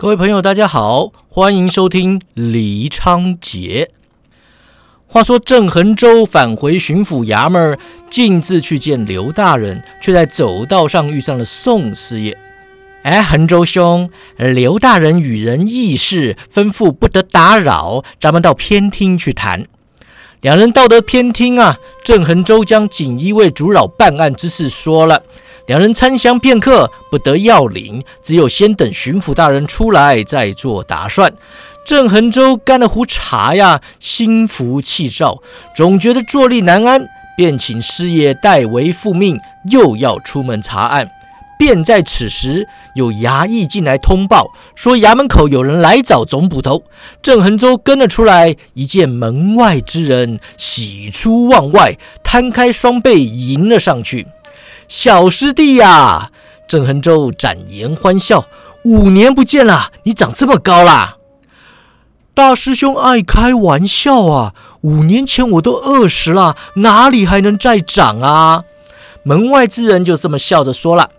各位朋友，大家好，欢迎收听李昌杰。话说郑恒州返回巡抚衙门，径自去见刘大人，却在走道上遇上了宋师爷。哎，恒州兄，刘大人与人议事，吩咐不得打扰，咱们到偏厅去谈。两人到得偏厅啊，郑恒州将锦衣卫阻扰办案之事说了。两人参详片刻，不得要领，只有先等巡抚大人出来再做打算。郑恒洲干了壶茶呀，心浮气躁，总觉得坐立难安，便请师爷代为复命，又要出门查案。便在此时，有衙役进来通报，说衙门口有人来找总捕头。郑恒洲跟了出来，一见门外之人，喜出望外，摊开双臂迎了上去。小师弟呀，郑恒洲展颜欢笑。五年不见了，你长这么高啦！大师兄爱开玩笑啊！五年前我都二十了，哪里还能再长啊？门外之人就这么笑着说了。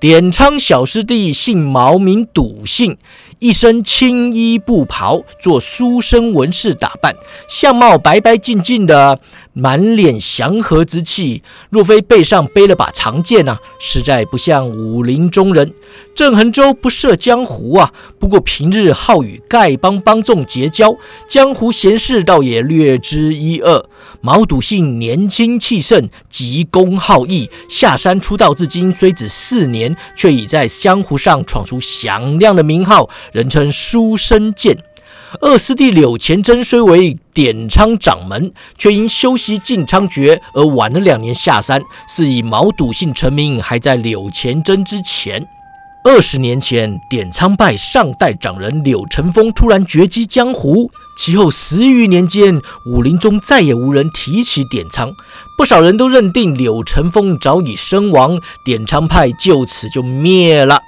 点昌小师弟姓毛，名笃信，一身青衣布袍，做书生文士打扮，相貌白白净净的。满脸祥和之气，若非背上背了把长剑啊，实在不像武林中人。郑恒洲不涉江湖啊，不过平日好与丐帮帮众结交，江湖闲事倒也略知一二。毛笃信年轻气盛，急公好义，下山出道至今虽只四年，却已在江湖上闯出响亮的名号，人称书生剑。二师弟柳前真虽为典苍掌门，却因修习晋昌诀而晚了两年下山，是以毛笃信成名还在柳前真之前。二十年前，典苍派上代掌人柳成风突然绝迹江湖，其后十余年间，武林中再也无人提起典苍，不少人都认定柳成风早已身亡，典苍派就此就灭了。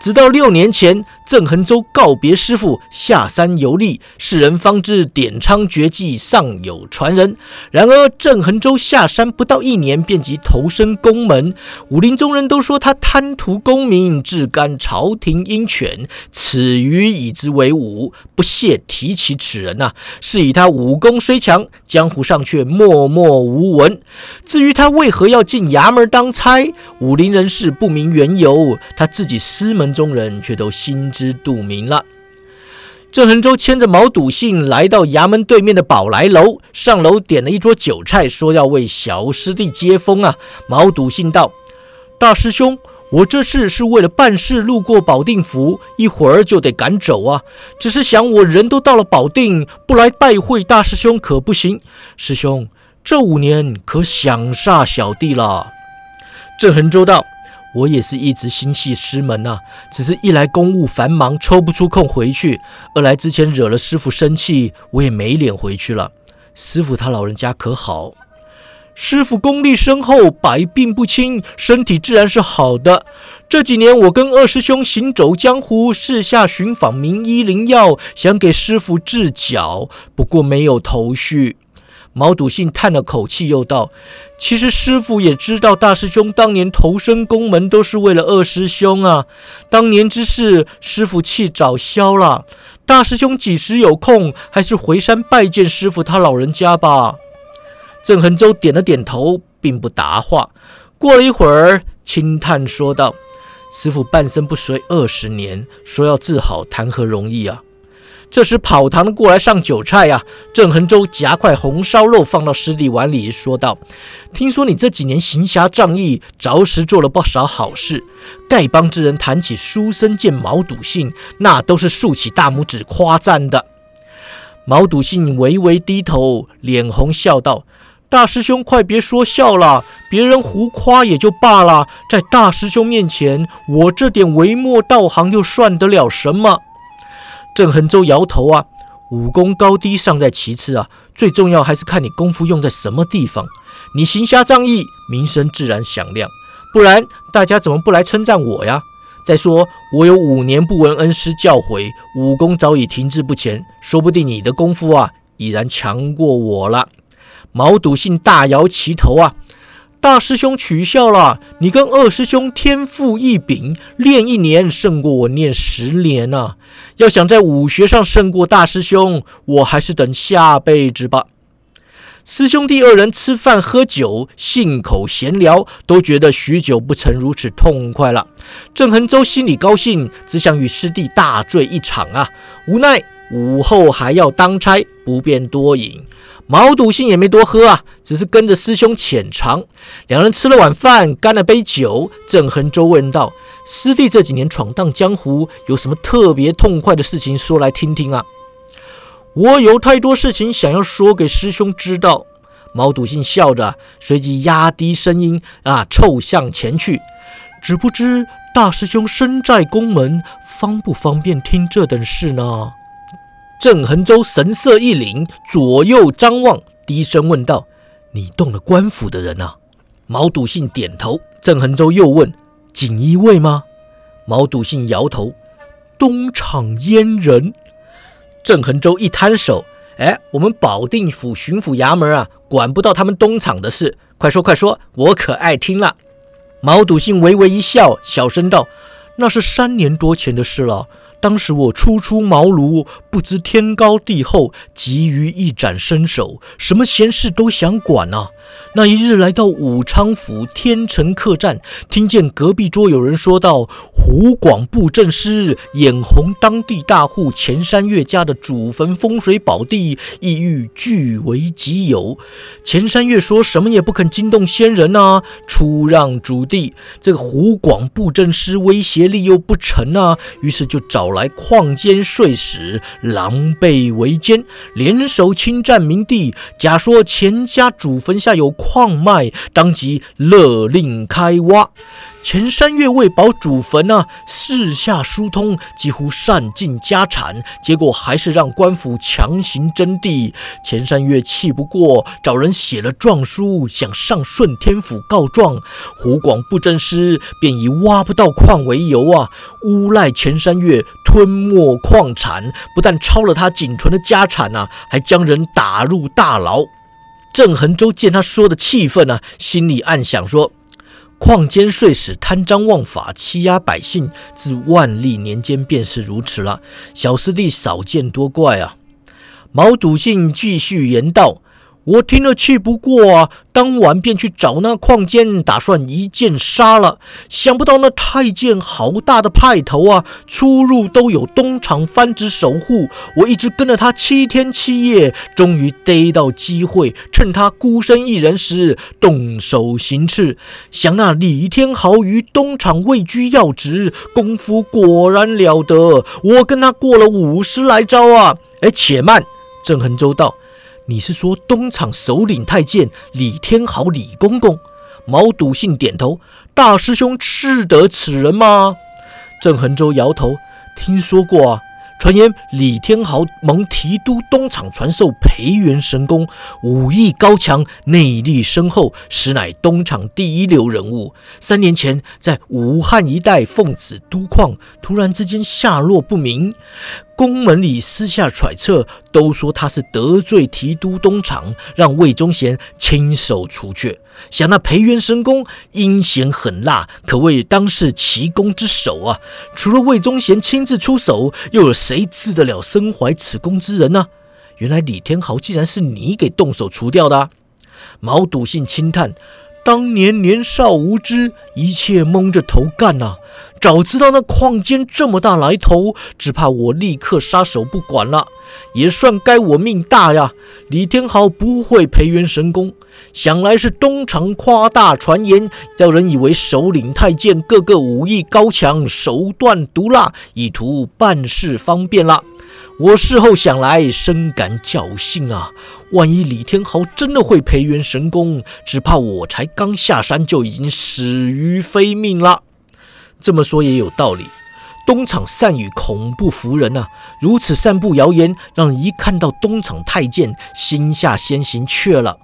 直到六年前，郑恒洲告别师傅下山游历，世人方知点苍绝技尚有传人。然而郑恒洲下山不到一年，便即投身宫门。武林中人都说他贪图功名，志干朝廷鹰犬，此余以之为伍，不屑提起此人呐。是以他武功虽强，江湖上却默默无闻。至于他为何要进衙门当差，武林人士不明缘由，他自己师门。中人却都心知肚明了。郑恒洲牵着毛笃信来到衙门对面的宝来楼，上楼点了一桌酒菜，说要为小师弟接风啊。毛笃信道：“大师兄，我这次是为了办事路过保定府，一会儿就得赶走啊。只是想我人都到了保定，不来拜会大师兄可不行。师兄，这五年可想煞小弟了。”郑恒洲道。我也是一直心系师门呐，只是一来公务繁忙，抽不出空回去；二来之前惹了师傅生气，我也没脸回去了。师傅他老人家可好？师傅功力深厚，百病不侵，身体自然是好的。这几年我跟二师兄行走江湖，四下寻访名医灵药，想给师傅治脚，不过没有头绪。毛笃信叹了口气，又道：“其实师傅也知道，大师兄当年投身宫门都是为了二师兄啊。当年之事，师傅气早消了。大师兄几时有空，还是回山拜见师傅他老人家吧。”郑恒洲点了点头，并不答话。过了一会儿，轻叹说道：“师傅半生不遂二十年，说要治好，谈何容易啊！”这时跑堂的过来上酒菜呀，郑恒洲夹块红烧肉放到师弟碗里，说道：“听说你这几年行侠仗义，着实做了不少好事。丐帮之人谈起书生见毛笃信，那都是竖起大拇指夸赞的。”毛笃信微微低头，脸红笑道：“大师兄，快别说笑了，别人胡夸也就罢了，在大师兄面前，我这点微末道行又算得了什么？”郑恒洲摇头啊，武功高低尚在其次啊，最重要还是看你功夫用在什么地方。你行侠仗义，名声自然响亮，不然大家怎么不来称赞我呀？再说我有五年不闻恩师教诲，武功早已停滞不前，说不定你的功夫啊已然强过我了。毛笃信大摇其头啊，大师兄取笑了，你跟二师兄天赋异禀，练一年胜过我念十年呐。要想在武学上胜过大师兄，我还是等下辈子吧。师兄弟二人吃饭喝酒，信口闲聊，都觉得许久不曾如此痛快了。郑恒洲心里高兴，只想与师弟大醉一场啊！无奈午后还要当差，不便多饮。毛笃信也没多喝啊，只是跟着师兄浅尝。两人吃了晚饭，干了杯酒。郑恒洲问道：“师弟这几年闯荡江湖，有什么特别痛快的事情说来听听啊？”我有太多事情想要说给师兄知道。毛笃信笑着，随即压低声音啊，凑向前去。只不知大师兄身在宫门，方不方便听这等事呢？郑恒洲神色一凛，左右张望，低声问道：“你动了官府的人啊？”毛笃信点头。郑恒洲又问：“锦衣卫吗？”毛笃信摇头：“东厂阉人。”郑恒洲一摊手，哎，我们保定府巡抚衙门啊，管不到他们东厂的事。快说快说，我可爱听了。毛笃信微微一笑，小声道：“那是三年多前的事了。当时我初出茅庐，不知天高地厚，急于一展身手，什么闲事都想管啊。”那一日来到武昌府天成客栈，听见隔壁桌有人说道：“湖广布政司眼红当地大户钱山月家的祖坟风水宝地，意欲据为己有。”钱山月说什么也不肯惊动先人啊，出让主地。这个湖广布政司威胁力又不成啊，于是就找来矿监税使，狼狈为奸，联手侵占民地，假说钱家祖坟下有。矿脉当即勒令开挖，钱三月为保祖坟啊，四下疏通，几乎散尽家产，结果还是让官府强行征地。钱三月气不过，找人写了状书，想上顺天府告状。湖广布政司便以挖不到矿为由啊，诬赖钱三月吞没矿产，不但抄了他仅存的家产啊，还将人打入大牢。郑恒洲见他说的气愤啊，心里暗想说：“矿监税使贪赃枉法，欺压百姓，自万历年间便是如此了。小师弟少见多怪啊。”毛笃信继续言道。我听了气不过啊，当晚便去找那矿监，打算一剑杀了。想不到那太监好大的派头啊，出入都有东厂番子守护。我一直跟了他七天七夜，终于逮到机会，趁他孤身一人时动手行刺。想那李天豪于东厂位居要职，功夫果然了得。我跟他过了五十来招啊！哎，且慢，郑恒洲道。你是说东厂首领太监李天豪李公公？毛笃信点头。大师兄识得此人吗？郑恒洲摇头。听说过啊。传言李天豪蒙提督东厂传授培元神功，武艺高强，内力深厚，实乃东厂第一流人物。三年前在武汉一带奉旨督矿，突然之间下落不明。宫门里私下揣测，都说他是得罪提督东厂，让魏忠贤亲手除却。想那培元神功阴险狠辣，可谓当世奇功之首啊！除了魏忠贤亲自出手，又有谁治得了身怀此功之人呢？原来李天豪竟然是你给动手除掉的！毛笃信轻叹。当年年少无知，一切蒙着头干呐！早知道那矿监这么大来头，只怕我立刻撒手不管了。也算该我命大呀！李天豪不会培元神功，想来是东厂夸大传言，叫人以为首领太监个个武艺高强，手段毒辣，以图办事方便了。我事后想来，深感侥幸啊！万一李天豪真的会培元神功，只怕我才刚下山就已经死于非命了。这么说也有道理，东厂善于恐怖服人呐，如此散布谣言，让一看到东厂太监，心下先行却了。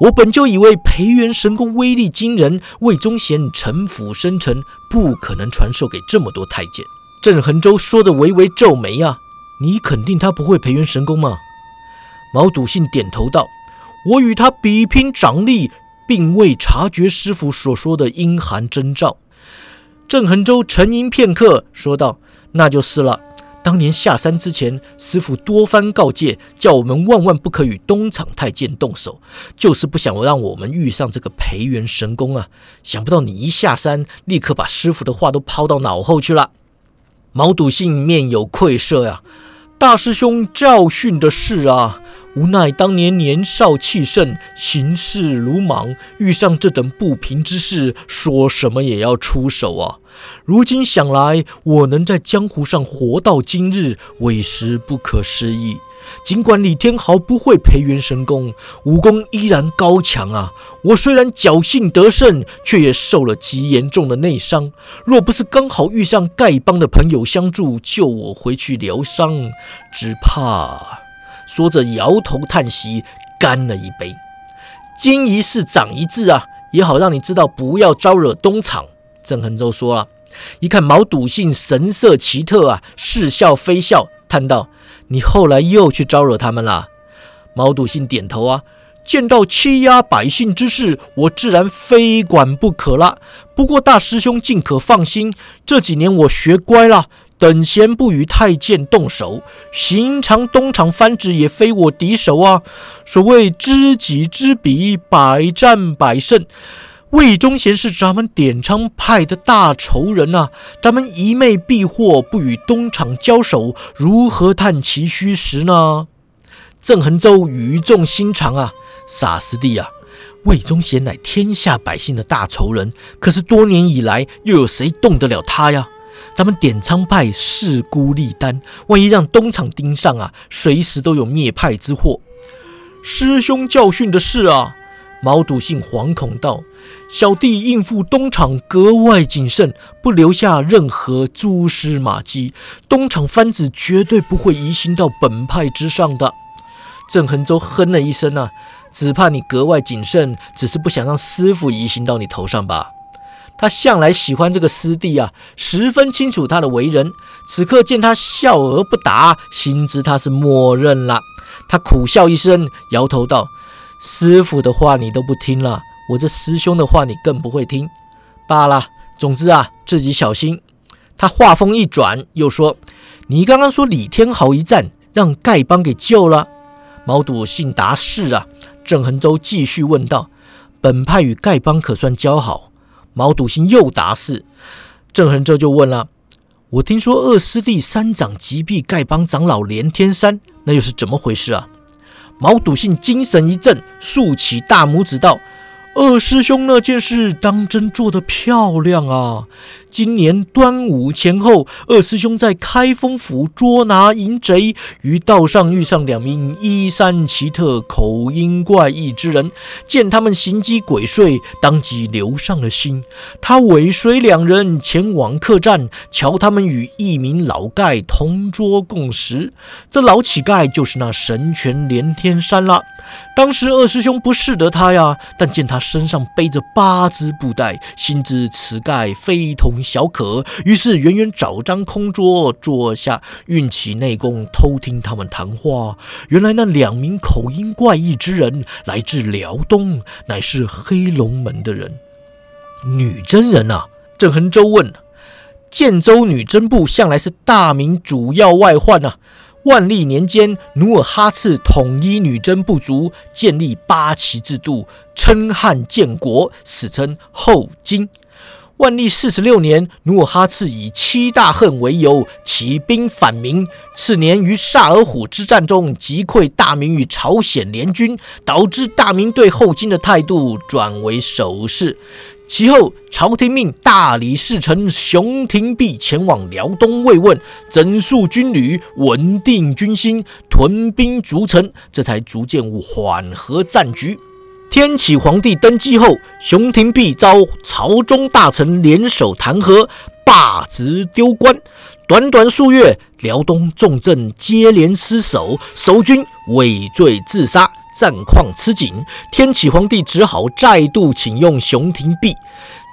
我本就以为培元神功威力惊人，魏忠贤城府深沉，不可能传授给这么多太监。郑恒洲说的，微微皱眉啊。你肯定他不会培元神功吗？毛笃信点头道：“我与他比拼掌力，并未察觉师傅所说的阴寒征兆。郑恒洲沉吟片刻，说道：“那就是了。当年下山之前，师傅多番告诫，叫我们万万不可与东厂太监动手，就是不想让我们遇上这个培元神功啊！想不到你一下山，立刻把师傅的话都抛到脑后去了。”毛笃信面有愧色呀，大师兄教训的是啊，无奈当年年少气盛，行事鲁莽，遇上这等不平之事，说什么也要出手啊。如今想来，我能在江湖上活到今日，委实不可思议。尽管李天豪不会培元神功，武功依然高强啊！我虽然侥幸得胜，却也受了极严重的内伤。若不是刚好遇上丐帮的朋友相助，救我回去疗伤，只怕……说着摇头叹息，干了一杯。经一事长一智啊，也好让你知道不要招惹东厂。郑恒洲说了，一看毛笃信神色奇特啊，似笑非笑，叹道。你后来又去招惹他们了？毛笃信点头啊，见到欺压百姓之事，我自然非管不可了。不过大师兄尽可放心，这几年我学乖了，等闲不与太监动手。寻常东厂番子也非我敌手啊。所谓知己知彼，百战百胜。魏忠贤是咱们点昌派的大仇人呐，咱们一昧避祸，不与东厂交手，如何探其虚实呢？郑恒洲语重心长啊，傻师弟啊，魏忠贤乃天下百姓的大仇人，可是多年以来，又有谁动得了他呀？咱们点昌派势孤力单，万一让东厂盯上啊，随时都有灭派之祸。师兄教训的是啊。毛笃信惶恐道：“小弟应付东厂格外谨慎，不留下任何蛛丝马迹。东厂番子绝对不会疑心到本派之上的。”郑恒洲哼了一声啊，只怕你格外谨慎，只是不想让师傅疑心到你头上吧？他向来喜欢这个师弟啊，十分清楚他的为人。此刻见他笑而不答，心知他是默认了。他苦笑一声，摇头道。师傅的话你都不听了，我这师兄的话你更不会听。罢了，总之啊，自己小心。他话锋一转，又说：“你刚刚说李天豪一战让丐帮给救了。”毛笃信答是啊。郑恒洲继续问道：“本派与丐帮可算交好？”毛笃信又答是。郑恒洲就问了：“我听说二师弟三掌击毙丐帮长老连天山，那又是怎么回事啊？”毛笃信精神一振，竖起大拇指道。二师兄那件事当真做得漂亮啊！今年端午前后，二师兄在开封府捉拿淫贼，于道上遇上两名衣衫奇特、口音怪异之人，见他们行迹鬼祟，当即留上了心。他尾随两人前往客栈，瞧他们与一名老丐同桌共食。这老乞丐就是那神拳连天山了。当时二师兄不识得他呀，但见他。身上背着八只布袋，心知此丐非同小可，于是远远找张空桌坐下，运起内功偷听他们谈话。原来那两名口音怪异之人来自辽东，乃是黑龙门的人。女真人啊？郑恒洲问。建州女真部向来是大明主要外患啊。万历年间，努尔哈赤统一女真部族，建立八旗制度，称汉建国，史称后金。万历四十六年，努尔哈赤以七大恨为由，起兵反明。次年于萨尔浒之战中击溃大明与朝鲜联军，导致大明对后金的态度转为守势。其后，朝廷命大理寺丞熊廷弼前往辽东慰问，整肃军旅，稳定军心，屯兵逐城，这才逐渐缓和战局。天启皇帝登基后，熊廷弼遭朝中大臣联手弹劾，罢职丢官。短短数月，辽东重镇接连失守，守军畏罪自杀。战况吃紧，天启皇帝只好再度请用熊廷弼。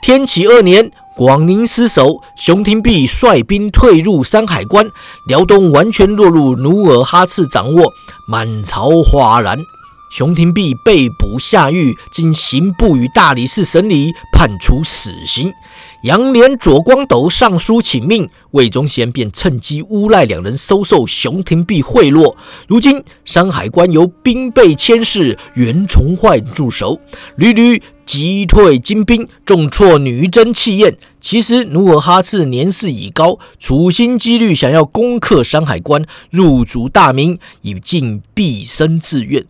天启二年，广宁失守，熊廷弼率兵退入山海关，辽东完全落入努尔哈赤掌握，满朝哗然。熊廷弼被捕下狱，经刑部与大理寺审理，判处死刑。杨连、左光斗上书请命，魏忠贤便趁机诬赖两人收受熊廷弼贿赂。如今山海关由兵备佥事袁崇焕驻守，屡屡击退金兵，重挫女真气焰。其实努尔哈赤年事已高，处心积虑想要攻克山海关，入主大明，以尽毕生志愿。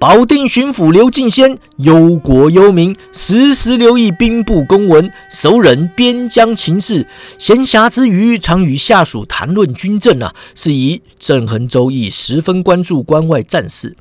保定巡抚刘敬先忧国忧民，时时留意兵部公文，熟稔边疆情势。闲暇之余，常与下属谈论军政啊。是以郑恒周亦十分关注关外战事。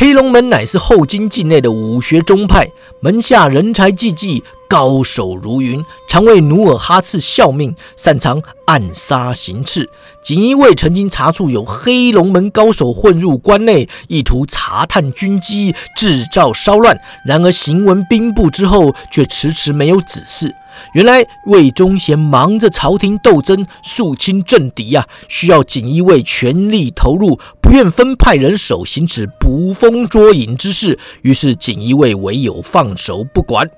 黑龙门乃是后金境内的武学宗派，门下人才济济。高手如云，常为努尔哈赤效命，擅长暗杀行刺。锦衣卫曾经查处有黑龙门高手混入关内，意图查探军机，制造骚乱。然而行文兵部之后，却迟迟没有指示。原来魏忠贤忙着朝廷斗争，肃清政敌呀，需要锦衣卫全力投入，不愿分派人手行此捕风捉影之事，于是锦衣卫唯有放手不管。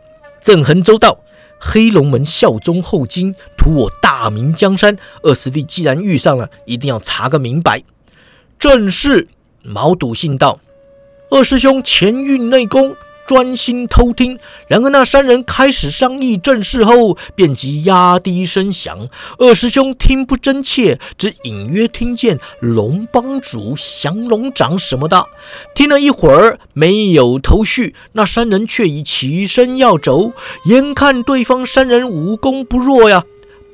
郑恒州道：黑龙门效忠后金，图我大明江山。二师弟既然遇上了，一定要查个明白。正是。毛笃信道：二师兄前运内功。专心偷听，然而那三人开始商议正事后，便即压低声响。二师兄听不真切，只隐约听见龙帮主、降龙掌什么的。听了一会儿，没有头绪。那三人却已起身要走，眼看对方三人武功不弱呀。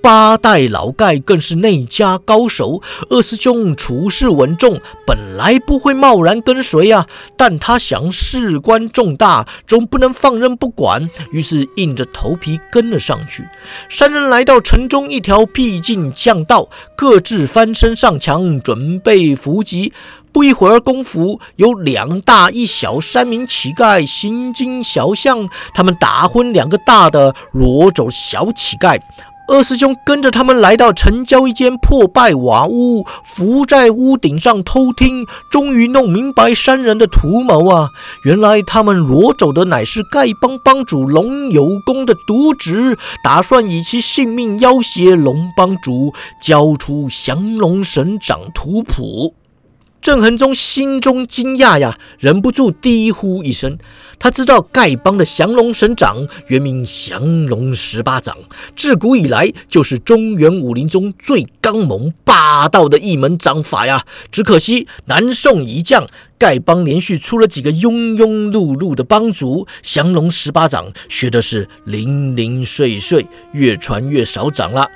八代老盖更是内家高手，二师兄处事稳重，本来不会贸然跟随啊。但他想事关重大，总不能放任不管，于是硬着头皮跟了上去。三人来到城中一条僻静巷道，各自翻身上墙，准备伏击。不一会儿功夫，有两大一小三名乞丐行经小巷，他们打昏两个大的，掳走小乞丐。二师兄跟着他们来到城郊一间破败瓦屋，伏在屋顶上偷听，终于弄明白三人的图谋啊！原来他们掳走的乃是丐帮帮主龙有功的渎职，打算以其性命要挟龙帮主，交出降龙神掌图谱。郑恒忠心中惊讶呀，忍不住低呼一声。他知道丐帮的降龙神掌原名降龙十八掌，自古以来就是中原武林中最刚猛霸道的一门掌法呀。只可惜南宋一将。丐帮连续出了几个庸庸碌碌的帮主，降龙十八掌学的是零零碎碎，越传越少掌了。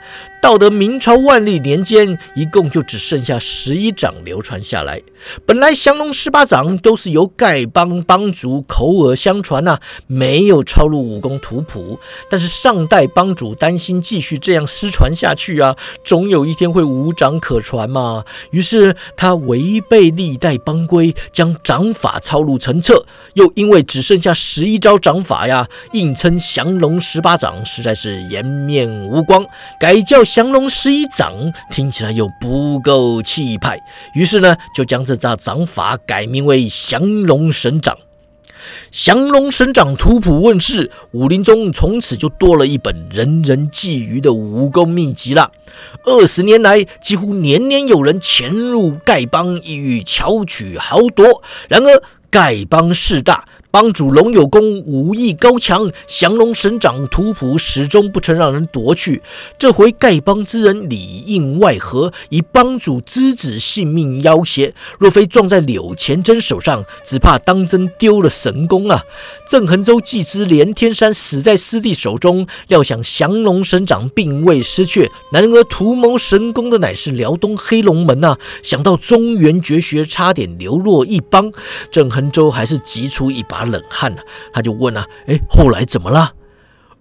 到得明朝万历年间，一共就只剩下十一掌流传下来。本来降龙十八掌都是由丐帮帮主口耳相传呐，没有抄录武功图谱。但是上代帮主担心继续这样失传下去啊，总有一天会无掌可传嘛。于是他违背历代帮规。将掌法抄录成册，又因为只剩下十一招掌法呀，硬称降龙十八掌实在是颜面无光，改叫降龙十一掌，听起来又不够气派，于是呢，就将这招掌法改名为降龙神掌。降龙神掌图谱问世，武林中从此就多了一本人人觊觎的武功秘籍了。二十年来，几乎年年有人潜入丐帮，意欲巧取豪夺。然而，丐帮势大。帮主龙有功，武艺高强，降龙神掌图谱始终不曾让人夺去。这回丐帮之人里应外合，以帮主之子性命要挟，若非撞在柳前真手上，只怕当真丢了神功啊！郑恒州既知连天山死在师弟手中，料想降龙神掌并未失去，然而图谋神功的乃是辽东黑龙门呐！想到中原绝学差点流落一帮，郑恒州还是急出一把。冷汗了，他就问了：“哎，后来怎么了？”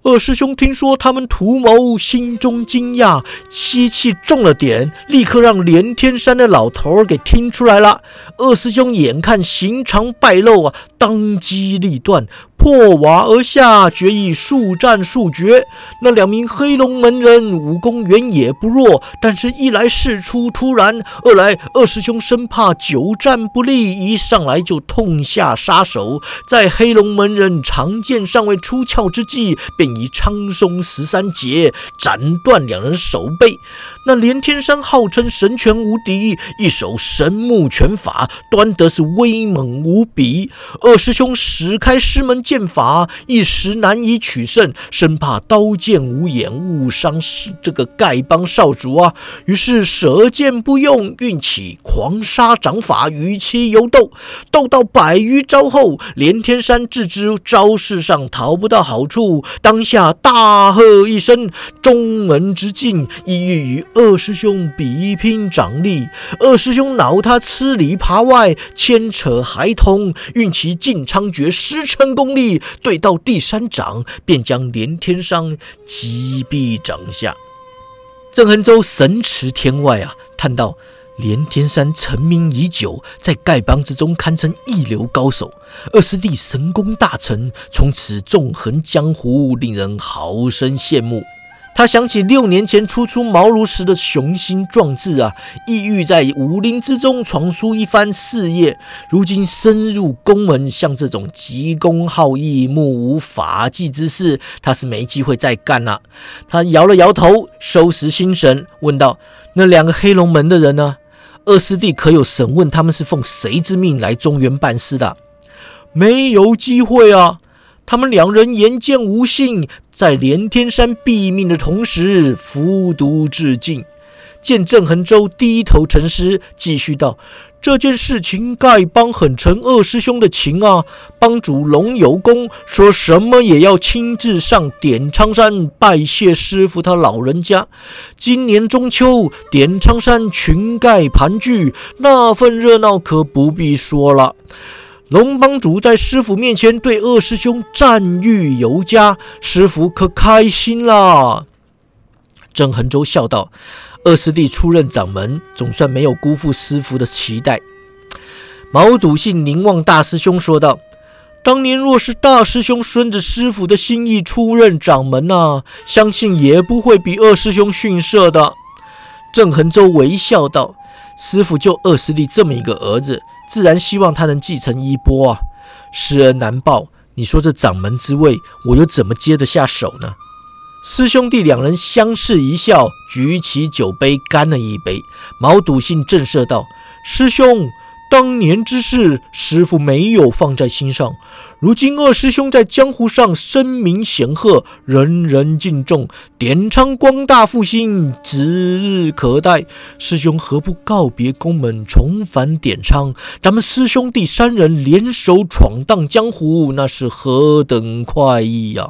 二师兄听说他们图谋，心中惊讶，吸气重了点，立刻让连天山的老头儿给听出来了。二师兄眼看行肠败露啊，当机立断。破瓦而下，决意速战速决。那两名黑龙门人武功原也不弱，但是一来事出突然，二来二师兄生怕久战不利，一上来就痛下杀手。在黑龙门人长剑尚未出鞘之际，便以苍松十三节斩断两人手背。那连天山号称神拳无敌，一手神木拳法端得是威猛无比。二师兄使开师门。剑法一时难以取胜，生怕刀剑无眼误伤这个丐帮少主啊！于是舍剑不用，运起狂杀掌法与其游斗。斗到百余招后，连天山自知招式上讨不到好处，当下大喝一声：“中门之境，意欲与二师兄比拼掌力。”二师兄恼他吃里扒外，牵扯孩童，运其进昌诀，十成功力。对到第三掌，便将连天山击毙掌下。郑恒洲神驰天外啊，叹道：“连天山成名已久，在丐帮之中堪称一流高手。二师弟神功大成，从此纵横江湖，令人好生羡慕。”他想起六年前初出茅庐时的雄心壮志啊，意欲在武林之中闯出一番事业。如今深入宫门，像这种急功好义、目无法纪之事，他是没机会再干了。他摇了摇头，收拾心神，问道：“那两个黑龙门的人呢？二师弟可有审问他们是奉谁之命来中原办事的？”“没有机会啊。”他们两人言见无信，在连天山毙命的同时服毒致尽。见郑恒洲低头沉思，继续道：“这件事情，丐帮很承二师兄的情啊。帮主龙有功，说什么也要亲自上点苍山拜谢师傅他老人家。今年中秋，点苍山群丐盘踞，那份热闹可不必说了。”龙帮主在师傅面前对二师兄赞誉有加，师傅可开心啦。郑恒洲笑道：“二师弟出任掌门，总算没有辜负师傅的期待。”毛笃信凝望大师兄说道：“当年若是大师兄顺着师傅的心意出任掌门呐，相信也不会比二师兄逊色的。”郑恒洲微笑道：“师傅就二师弟这么一个儿子。”自然希望他能继承衣钵啊，时而难报。你说这掌门之位，我又怎么接得下手呢？师兄弟两人相视一笑，举起酒杯干了一杯。毛笃信震慑道：“师兄。”当年之事，师傅没有放在心上。如今二师兄在江湖上声名显赫，人人敬重，点昌光大复兴指日可待。师兄何不告别宫门，重返点昌？咱们师兄弟三人联手闯荡江湖，那是何等快意呀！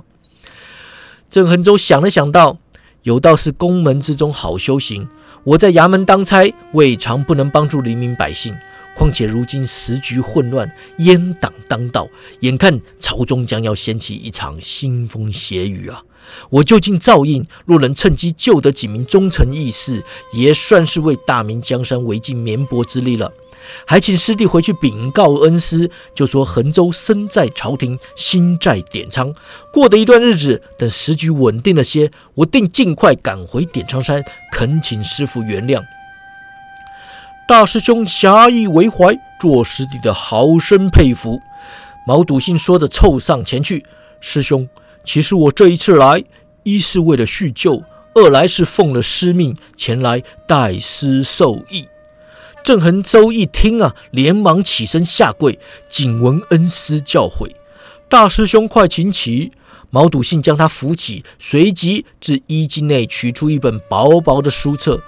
郑恒洲想了想道：“有道是宫门之中好修行，我在衙门当差，未尝不能帮助黎民百姓。”况且如今时局混乱，阉党当道，眼看朝中将要掀起一场腥风血雨啊！我就近照应，若能趁机救得几名忠臣义士，也算是为大明江山维尽绵薄之力了。还请师弟回去禀告恩师，就说衡州身在朝廷，心在点苍，过得一段日子，等时局稳定了些，我定尽快赶回点苍山，恳请师傅原谅。大师兄侠义为怀，做师弟的好生佩服。毛笃信说着，凑上前去：“师兄，其实我这一次来，一是为了叙旧，二来是奉了师命前来代师受益。”郑恒洲一听啊，连忙起身下跪，谨闻恩师教诲。大师兄快请起。毛笃信将他扶起，随即自衣襟内取出一本薄薄的书册。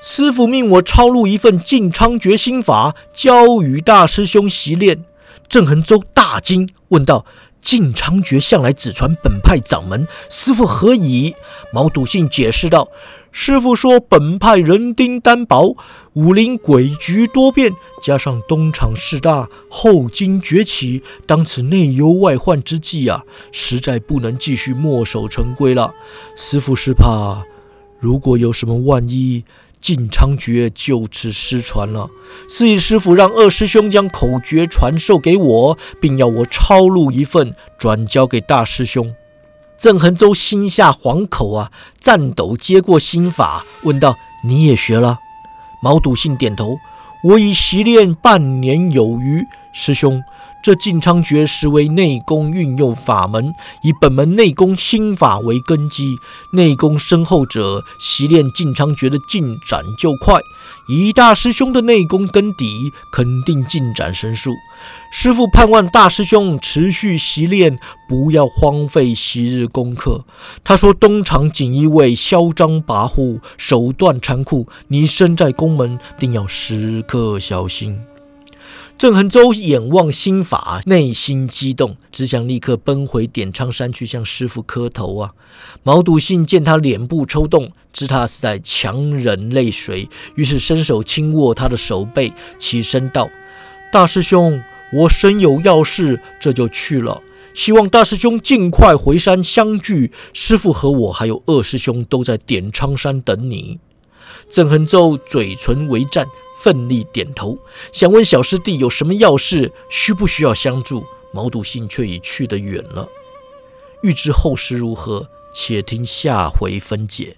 师傅命我抄录一份晋昌诀心法，交与大师兄习练。郑恒洲大惊，问道：“晋昌诀向来只传本派掌门，师傅何以？”毛笃信解释道：“师傅说，本派人丁单薄，武林诡局多变，加上东厂势大，后金崛起，当此内忧外患之际啊，实在不能继续墨守成规了。师傅是怕，如果有什么万一。”晋昌诀就此失传了。四义师傅让二师兄将口诀传授给我，并要我抄录一份，转交给大师兄。郑恒洲心下惶恐啊，颤抖接过心法，问道：“你也学了？”毛笃信点头：“我已习练半年有余，师兄。”这晋昌诀实为内功运用法门，以本门内功心法为根基，内功深厚者，习练晋昌诀的进展就快。以大师兄的内功根底，肯定进展神速。师父盼望大师兄持续习练，不要荒废昔日功课。他说：“东厂锦衣卫嚣张跋扈，手段残酷，你身在宫门，定要时刻小心。”郑恒洲眼望心法，内心激动，只想立刻奔回点苍山去向师傅磕头啊！毛笃信见他脸部抽动，知他是在强忍泪水，于是伸手轻握他的手背，起身道：“大师兄，我身有要事，这就去了。希望大师兄尽快回山相聚。师傅和我还有二师兄都在点苍山等你。”郑恒洲嘴唇微颤。奋力点头，想问小师弟有什么要事，需不需要相助？毛笃信却已去得远了。欲知后事如何，且听下回分解。